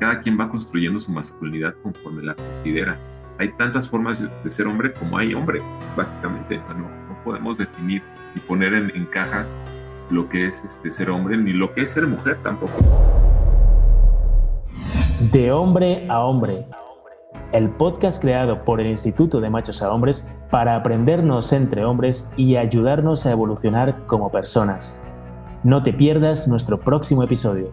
cada quien va construyendo su masculinidad conforme la considera. Hay tantas formas de ser hombre como hay hombres, básicamente. No, no podemos definir y poner en, en cajas lo que es este, ser hombre ni lo que es ser mujer tampoco. De hombre a hombre. El podcast creado por el Instituto de Machos a Hombres para aprendernos entre hombres y ayudarnos a evolucionar como personas. No te pierdas nuestro próximo episodio.